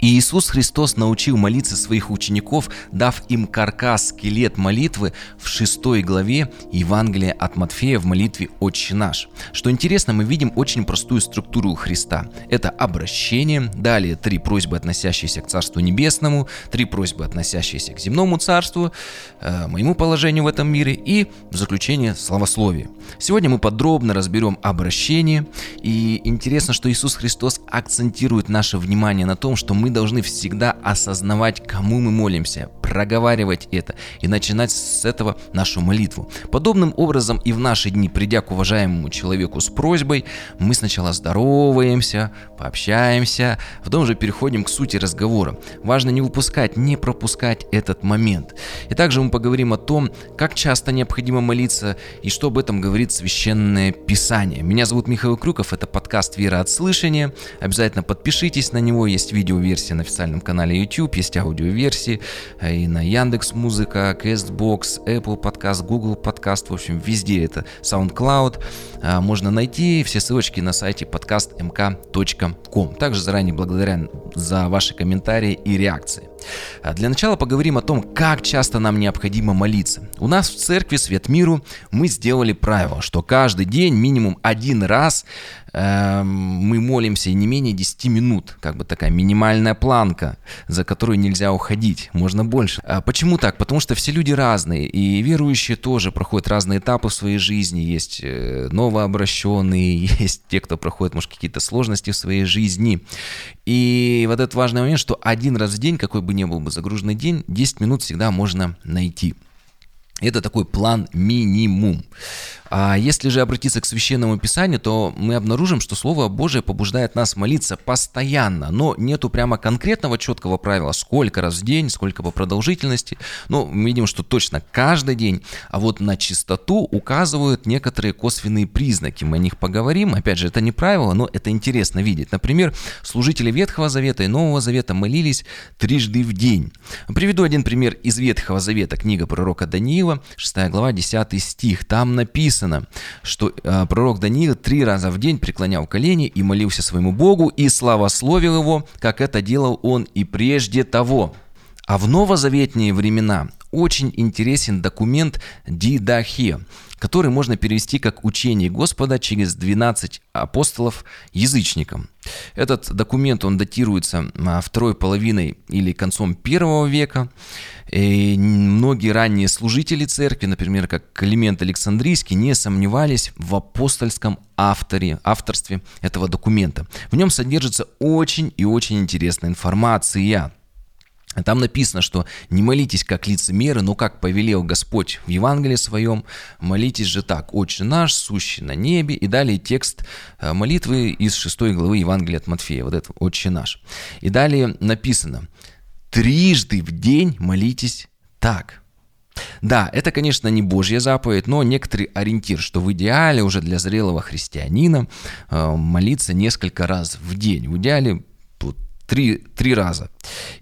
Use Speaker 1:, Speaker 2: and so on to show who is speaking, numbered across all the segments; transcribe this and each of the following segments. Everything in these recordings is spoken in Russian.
Speaker 1: И Иисус Христос научил молиться своих учеников, дав им каркас, скелет молитвы в шестой главе Евангелия от Матфея в молитве «Отче наш». Что интересно, мы видим очень простую структуру Христа. Это обращение, далее три просьбы, относящиеся к Царству Небесному, три просьбы, относящиеся к земному Царству, э, моему положению в этом мире и в заключение славословие. Сегодня мы подробно разберем обращение, и интересно, что Иисус Христос акцентирует наше внимание на том, что мы должны всегда осознавать, кому мы молимся, проговаривать это и начинать с этого нашу молитву. Подобным образом и в наши дни, придя к уважаемому человеку с просьбой, мы сначала здороваемся, пообщаемся, потом уже переходим к сути разговора. Важно не выпускать, не пропускать этот момент. И также мы поговорим о том, как часто необходимо молиться и что об этом говорит Священное Писание. Меня зовут Михаил Крюков, это подкаст «Вера от слышания». Обязательно подпишитесь на него, есть видеоверсия версии на официальном канале YouTube, есть аудиоверсии э, и на Яндекс Музыка, Castbox, Apple Podcast, Google Podcast, в общем, везде это SoundCloud. Э, можно найти все ссылочки на сайте podcastmk.com. Также заранее благодарен за ваши комментарии и реакции. А для начала поговорим о том, как часто нам необходимо молиться. У нас в церкви Свет Миру мы сделали правило, что каждый день минимум один раз э, мы молимся не менее 10 минут. Как бы такая минимальная планка, за которую нельзя уходить. Можно больше. А почему так? Потому что все люди разные. И верующие тоже проходят разные этапы в своей жизни. Есть э, новообращенные, есть те, кто проходит, может, какие-то сложности в своей жизни. И вот этот важный момент, что один раз в день, какой бы ни был бы загруженный день, 10 минут всегда можно найти. Это такой план минимум. А если же обратиться к Священному Писанию, то мы обнаружим, что Слово Божие побуждает нас молиться постоянно, но нету прямо конкретного четкого правила, сколько раз в день, сколько по продолжительности. Но мы видим, что точно каждый день, а вот на чистоту указывают некоторые косвенные признаки. Мы о них поговорим. Опять же, это не правило, но это интересно видеть. Например, служители Ветхого Завета и Нового Завета молились трижды в день. Приведу один пример из Ветхого Завета, книга пророка Даниила, 6 глава, 10 стих. Там написано, написано, что э, пророк Даниил три раза в день преклонял колени и молился своему Богу и славословил его, как это делал он и прежде того. А в новозаветные времена очень интересен документ Дидахе, который можно перевести как «Учение Господа через 12 апостолов язычникам». Этот документ, он датируется а, второй половиной или концом первого века. И многие ранние служители церкви, например, как Климент Александрийский, не сомневались в апостольском авторе, авторстве этого документа. В нем содержится очень и очень интересная информация. Там написано, что не молитесь как лицемеры, но как повелел Господь в Евангелии своем, молитесь же так, «Отче наш, сущий на небе», и далее текст э, молитвы из 6 главы Евангелия от Матфея, вот это «Отче наш». И далее написано, «Трижды в день молитесь так». Да, это, конечно, не Божья заповедь, но некоторый ориентир, что в идеале уже для зрелого христианина э, молиться несколько раз в день. В идеале три, три раза.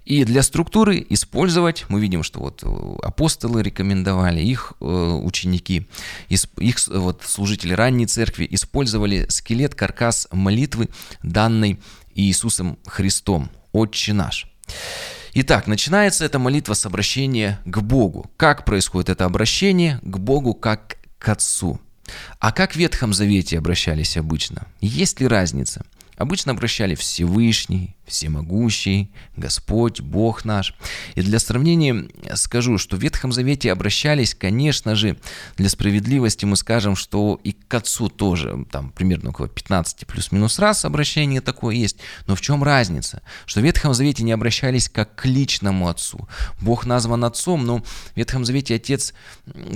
Speaker 1: И для структуры использовать, мы видим, что вот э, апостолы рекомендовали, их э, ученики, их вот, служители ранней церкви использовали скелет, каркас молитвы, данной Иисусом Христом, «Отче наш». Итак, начинается эта молитва с обращения к Богу. Как происходит это обращение? К Богу как к Отцу. А как в Ветхом Завете обращались обычно? Есть ли разница? Обычно обращали Всевышний, всемогущий, Господь, Бог наш. И для сравнения скажу, что в Ветхом Завете обращались, конечно же, для справедливости мы скажем, что и к Отцу тоже, там примерно около 15 плюс-минус раз обращение такое есть. Но в чем разница? Что в Ветхом Завете не обращались как к личному Отцу. Бог назван Отцом, но в Ветхом Завете Отец,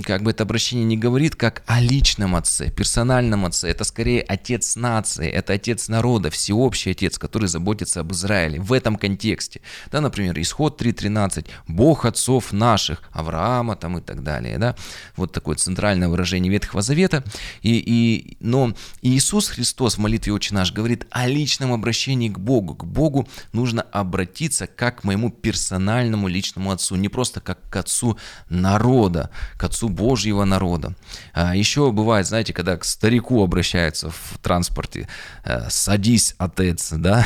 Speaker 1: как бы это обращение не говорит, как о личном Отце, персональном Отце. Это скорее Отец нации, это Отец народа, всеобщий Отец, который заботится об Израиле в этом контексте. Да, например, исход 3.13, Бог отцов наших, Авраама там и так далее. Да? Вот такое центральное выражение Ветхого Завета. И, и, но Иисус Христос в молитве «Отче наш» говорит о личном обращении к Богу. К Богу нужно обратиться как к моему персональному личному отцу, не просто как к отцу народа, к отцу Божьего народа. А еще бывает, знаете, когда к старику обращаются в транспорте, «Э, садись, отец, да,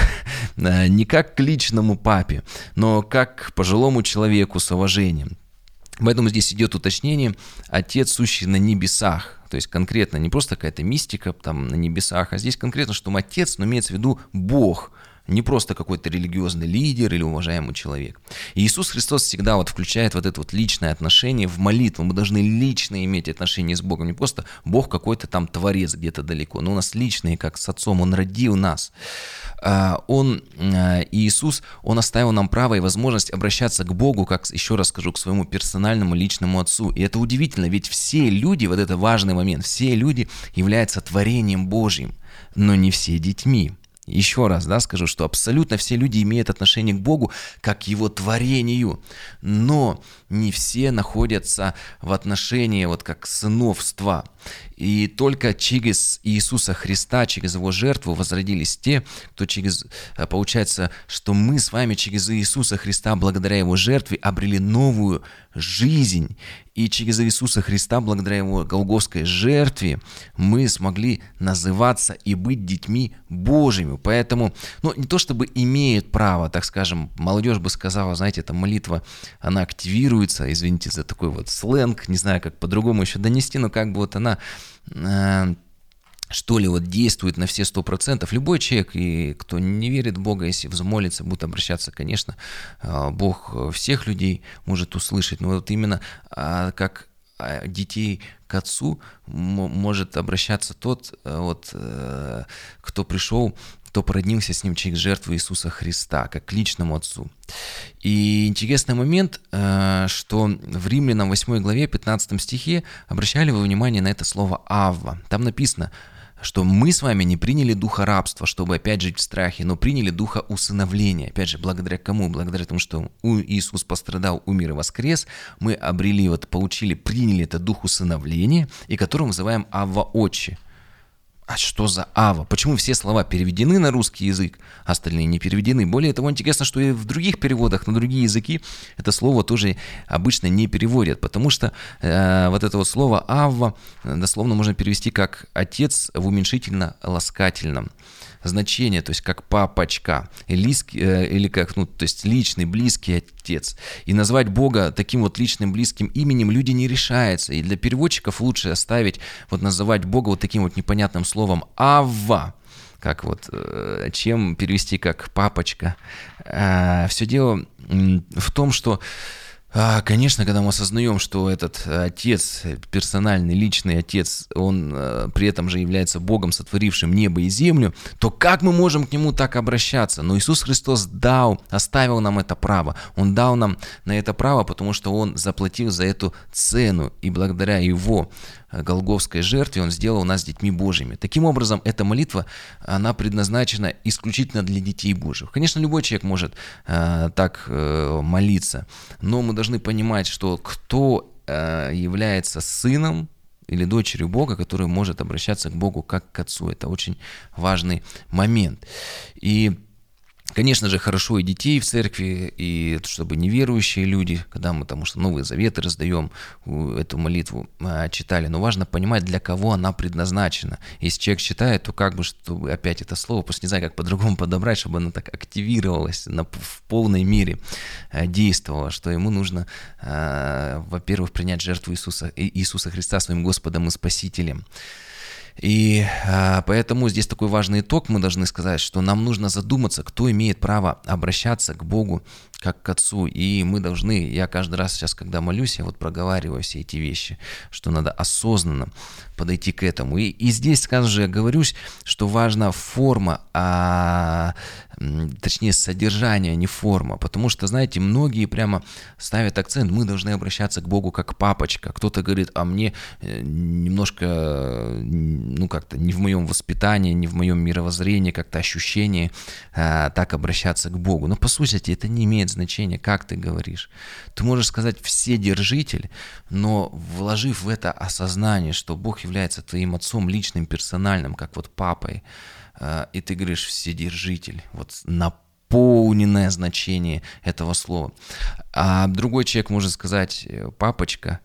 Speaker 1: не как к личному папе, но как к пожилому человеку с уважением. Поэтому здесь идет уточнение «Отец, сущий на небесах». То есть конкретно не просто какая-то мистика там на небесах, а здесь конкретно, что он Отец, но имеется в виду Бог – не просто какой-то религиозный лидер или уважаемый человек. И Иисус Христос всегда вот включает вот это вот личное отношение в молитву. Мы должны лично иметь отношение с Богом. Не просто Бог какой-то там творец где-то далеко, но у нас личные, как с Отцом. Он родил нас. А, он, а, Иисус, Он оставил нам право и возможность обращаться к Богу, как, еще раз скажу, к своему персональному личному Отцу. И это удивительно, ведь все люди, вот это важный момент, все люди являются творением Божьим, но не все детьми. Еще раз да, скажу, что абсолютно все люди имеют отношение к Богу как к Его творению, но не все находятся в отношении вот как сыновства. И только через Иисуса Христа, через Его жертву возродились те, кто через, э, получается, что мы с вами через Иисуса Христа, благодаря Его жертве, обрели новую жизнь. И через Иисуса Христа, благодаря Его голгофской жертве, мы смогли называться и быть детьми Божьими. Поэтому, ну, не то чтобы имеют право, так скажем, молодежь бы сказала, знаете, эта молитва, она активируется, извините за такой вот сленг, не знаю, как по-другому еще донести, но как бы вот она э, что ли, вот действует на все сто процентов. Любой человек, и кто не верит в Бога, если взмолится, будет обращаться, конечно, э, Бог всех людей может услышать, но вот именно а, как детей к отцу может обращаться тот, э, вот, кто пришел кто породнился с ним через жертву Иисуса Христа, как к личному Отцу. И интересный момент, э, что в Римлянам 8 главе 15 стихе обращали вы внимание на это слово «авва». Там написано, что мы с вами не приняли духа рабства, чтобы опять жить в страхе, но приняли духа усыновления. Опять же, благодаря кому? Благодаря тому, что Иисус пострадал, умер и воскрес, мы обрели, вот получили, приняли это дух усыновления, и которого мы называем Авва Отче. А что за ава? Почему все слова переведены на русский язык, а остальные не переведены? Более того, интересно, что и в других переводах на другие языки это слово тоже обычно не переводят, потому что э, вот это вот слово ава дословно можно перевести как отец в уменьшительно-ласкательном значение, то есть как папочка, или, э, или как, ну, то есть личный, близкий отец. И назвать Бога таким вот личным, близким именем люди не решаются. И для переводчиков лучше оставить, вот называть Бога вот таким вот непонятным словом «Авва», как вот, э, чем перевести как «папочка». Э, Все дело в том, что а, конечно, когда мы осознаем, что этот отец, персональный, личный отец, он э, при этом же является Богом, сотворившим небо и землю, то как мы можем к нему так обращаться? Но Иисус Христос дал, оставил нам это право. Он дал нам на это право, потому что он заплатил за эту цену, и благодаря его Э, Голговской жертве Он сделал нас детьми Божьими. Таким образом, эта молитва, она предназначена исключительно для детей Божьих. Конечно, любой человек может э, так э, молиться, но мы должны понимать, что кто э, является сыном или дочерью Бога, который может обращаться к Богу как к Отцу. Это очень важный момент. И Конечно же, хорошо и детей в церкви, и чтобы неверующие люди, когда мы потому что Новые Заветы раздаем, эту молитву а, читали, но важно понимать, для кого она предназначена. Если человек читает, то как бы, чтобы опять это слово, просто не знаю, как по-другому подобрать, чтобы оно так активировалось, на, в полной мере а, действовало, что ему нужно, а, во-первых, принять жертву Иисуса, Иисуса Христа своим Господом и Спасителем. И а, поэтому здесь такой важный итог. Мы должны сказать, что нам нужно задуматься, кто имеет право обращаться к Богу как к Отцу. И мы должны, я каждый раз сейчас, когда молюсь, я вот проговариваю все эти вещи, что надо осознанно подойти к этому. И, и здесь, скажем же, я говорюсь, что важна форма, а точнее содержание, а не форма. Потому что, знаете, многие прямо ставят акцент, мы должны обращаться к Богу как папочка. Кто-то говорит, а мне э, немножко, ну как-то не в моем воспитании, не в моем мировоззрении, как-то ощущение а, так обращаться к Богу. Но по сути это не имеет значения, как ты говоришь. Ты можешь сказать вседержитель, но вложив в это осознание, что Бог является твоим отцом личным, персональным, как вот папой, а, и ты говоришь «вседержитель», вот наполненное значение этого слова. А другой человек может сказать «папочка»,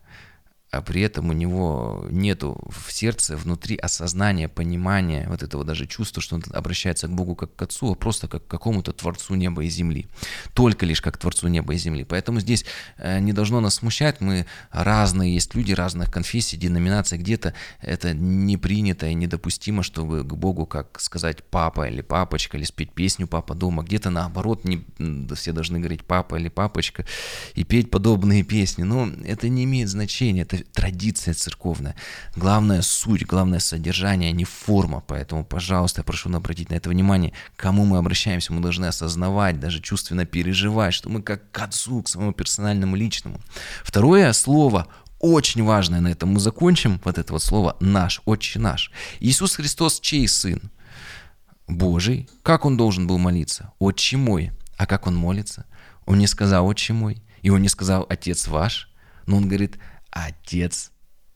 Speaker 1: а при этом у него нету в сердце, внутри осознания, понимания, вот этого даже чувства, что он обращается к Богу как к Отцу, а просто как к какому-то Творцу неба и земли. Только лишь как к Творцу неба и земли. Поэтому здесь э, не должно нас смущать, мы разные, есть люди разных конфессий, деноминаций, где-то это не принято и недопустимо, чтобы к Богу, как сказать папа или папочка, или спеть песню папа дома, где-то наоборот, не, все должны говорить папа или папочка и петь подобные песни. Но это не имеет значения, это традиция церковная. Главная суть, главное содержание, а не форма. Поэтому, пожалуйста, я прошу обратить на это внимание. Кому мы обращаемся, мы должны осознавать, даже чувственно переживать, что мы как к отцу, к своему персональному личному. Второе слово очень важное на этом мы закончим, вот это вот слово «наш», «отче наш». Иисус Христос чей сын? Божий. Как он должен был молиться? «Отче мой». А как он молится? Он не сказал «Отче мой», и он не сказал «Отец ваш», но он говорит Отец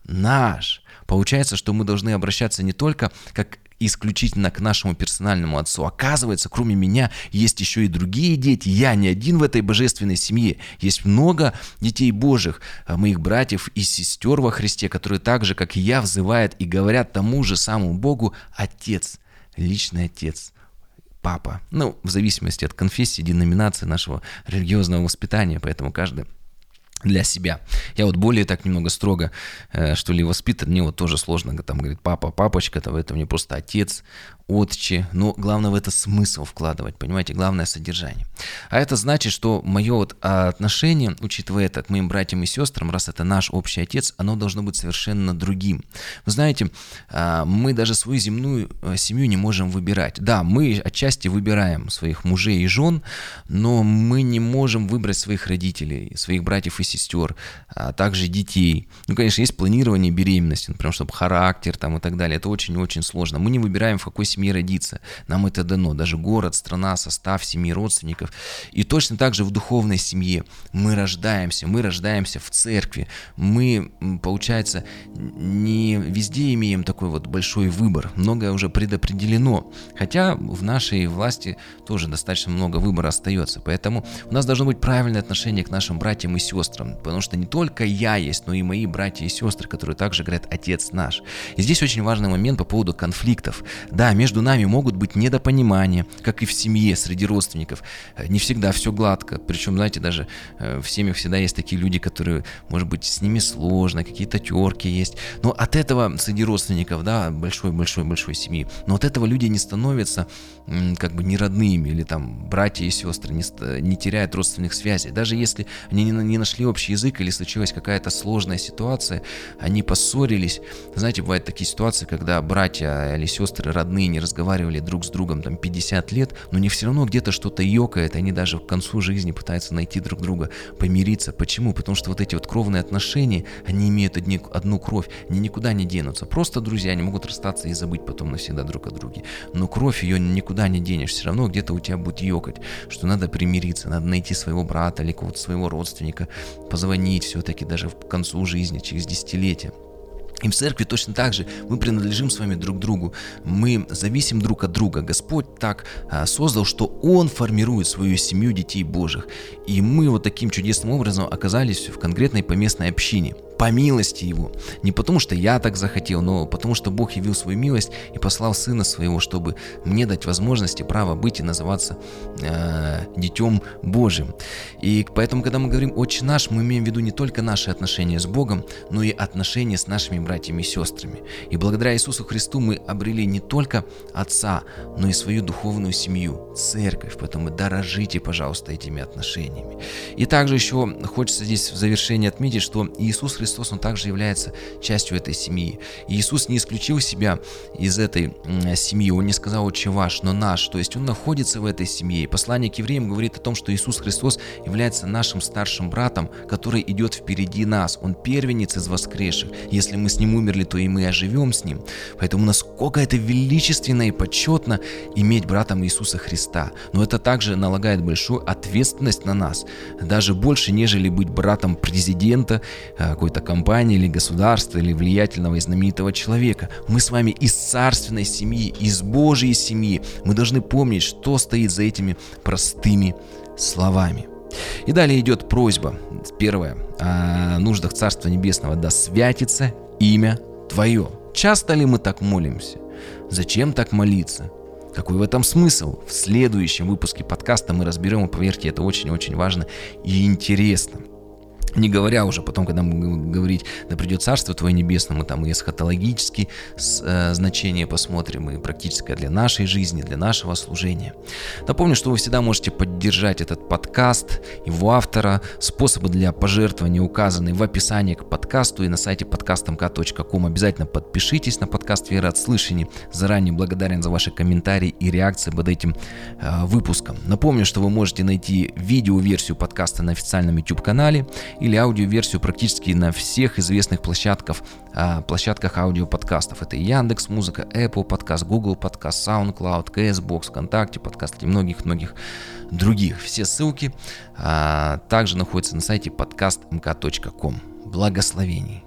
Speaker 1: наш. Получается, что мы должны обращаться не только как исключительно к нашему персональному отцу. Оказывается, кроме меня есть еще и другие дети. Я не один в этой божественной семье. Есть много детей Божьих, а, моих братьев и сестер во Христе, которые так же, как и я, взывают и говорят тому же самому Богу «Отец», личный Отец папа. Ну, в зависимости от конфессии, деноминации нашего религиозного воспитания, поэтому каждый для себя. Я вот более так немного строго, э, что ли, воспитан, мне вот тоже сложно, там говорит папа, папочка, то это мне просто отец, отче, но главное в это смысл вкладывать, понимаете, главное содержание. А это значит, что мое вот отношение, учитывая это к моим братьям и сестрам, раз это наш общий отец, оно должно быть совершенно другим. Вы знаете, а, мы даже свою земную э, семью не можем выбирать. Да, мы отчасти выбираем своих мужей и жен, но мы не можем выбрать своих родителей, своих братьев и сестер, а также детей. Ну, конечно, есть планирование беременности, например, чтобы характер там и так далее. Это очень-очень сложно. Мы не выбираем, в какой семье родиться. Нам это дано. Даже город, страна, состав семьи, родственников. И точно так же в духовной семье мы рождаемся. Мы рождаемся в церкви. Мы, получается, не везде имеем такой вот большой выбор. Многое уже предопределено. Хотя в нашей власти тоже достаточно много выбора остается. Поэтому у нас должно быть правильное отношение к нашим братьям и сестрам. Потому что не только я есть, но и мои братья и сестры, которые также говорят «Отец наш». И здесь очень важный момент по поводу конфликтов. Да, между между нами могут быть недопонимания, как и в семье, среди родственников. Э, не всегда все гладко. Причем, знаете, даже э, в семьях всегда есть такие люди, которые, может быть, с ними сложно, какие-то терки есть. Но от этого среди родственников, да, большой-большой-большой семьи, но от этого люди не становятся как бы не родными или там братья и сестры, не, не теряют родственных связей. Даже если они не, не нашли общий язык или случилась какая-то сложная ситуация, они поссорились. Знаете, бывают такие ситуации, когда братья или сестры родные не разговаривали друг с другом там 50 лет, но не все равно где-то что-то ёкает, они даже к концу жизни пытаются найти друг друга, помириться. Почему? Потому что вот эти вот кровные отношения, они имеют одни, одну кровь, они никуда не денутся. Просто друзья, они могут расстаться и забыть потом навсегда друг о друге. Но кровь ее никуда не денешь, все равно где-то у тебя будет ёкать, что надо примириться, надо найти своего брата или какого-то своего родственника, позвонить все-таки даже к концу жизни, через десятилетия. И в церкви точно так же мы принадлежим с вами друг другу, мы зависим друг от друга. Господь так а, создал, что Он формирует свою семью детей Божьих. И мы вот таким чудесным образом оказались в конкретной поместной общине – по милости Его. Не потому, что я так захотел, но потому, что Бог явил свою милость и послал Сына Своего, чтобы мне дать возможность и право быть и называться э, Детем Божьим. И поэтому, когда мы говорим «Отче наш», мы имеем в виду не только наши отношения с Богом, но и отношения с нашими братьями и сестрами. И благодаря Иисусу Христу мы обрели не только Отца, но и свою духовную семью, церковь. Поэтому дорожите, пожалуйста, этими отношениями. И также еще хочется здесь в завершении отметить, что Иисус Христос Христос, Он также является частью этой семьи. И Иисус не исключил себя из этой семьи, Он не сказал «Отче ваш», но наш, то есть Он находится в этой семье. И послание к евреям говорит о том, что Иисус Христос является нашим старшим братом, который идет впереди нас. Он первенец из воскресших. Если мы с Ним умерли, то и мы оживем с Ним. Поэтому насколько это величественно и почетно иметь братом Иисуса Христа. Но это также налагает большую ответственность на нас. Даже больше, нежели быть братом президента, э, какой-то какой-то компании или государства, или влиятельного и знаменитого человека. Мы с вами из царственной семьи, из Божьей семьи. Мы должны помнить, что стоит за этими простыми словами. И далее идет просьба. Первое. О нуждах Царства Небесного. Да святится имя Твое. Часто ли мы так молимся? Зачем так молиться? Какой в этом смысл? В следующем выпуске подкаста мы разберем, и поверьте, это очень-очень важно и интересно. Не говоря уже потом, когда мы говорить, да придет Царство Твое Небесное, мы там и эсхатологические э, значения посмотрим, и практическое для нашей жизни, для нашего служения. Напомню, что вы всегда можете поддержать этот подкаст, его автора, способы для пожертвования указаны в описании к подкасту и на сайте podcastmk.com. Обязательно подпишитесь на подкаст «Вера от слышания». Заранее благодарен за ваши комментарии и реакции под этим э, выпуском. Напомню, что вы можете найти видео-версию подкаста на официальном YouTube-канале или аудиоверсию практически на всех известных площадках, площадках аудиоподкастов. Это Яндекс Музыка, Apple Подкаст, Google Подкаст, SoundCloud, CSBox, ВКонтакте подкаст и многих-многих других. Все ссылки а, также находятся на сайте подкастмк.ком. Благословений!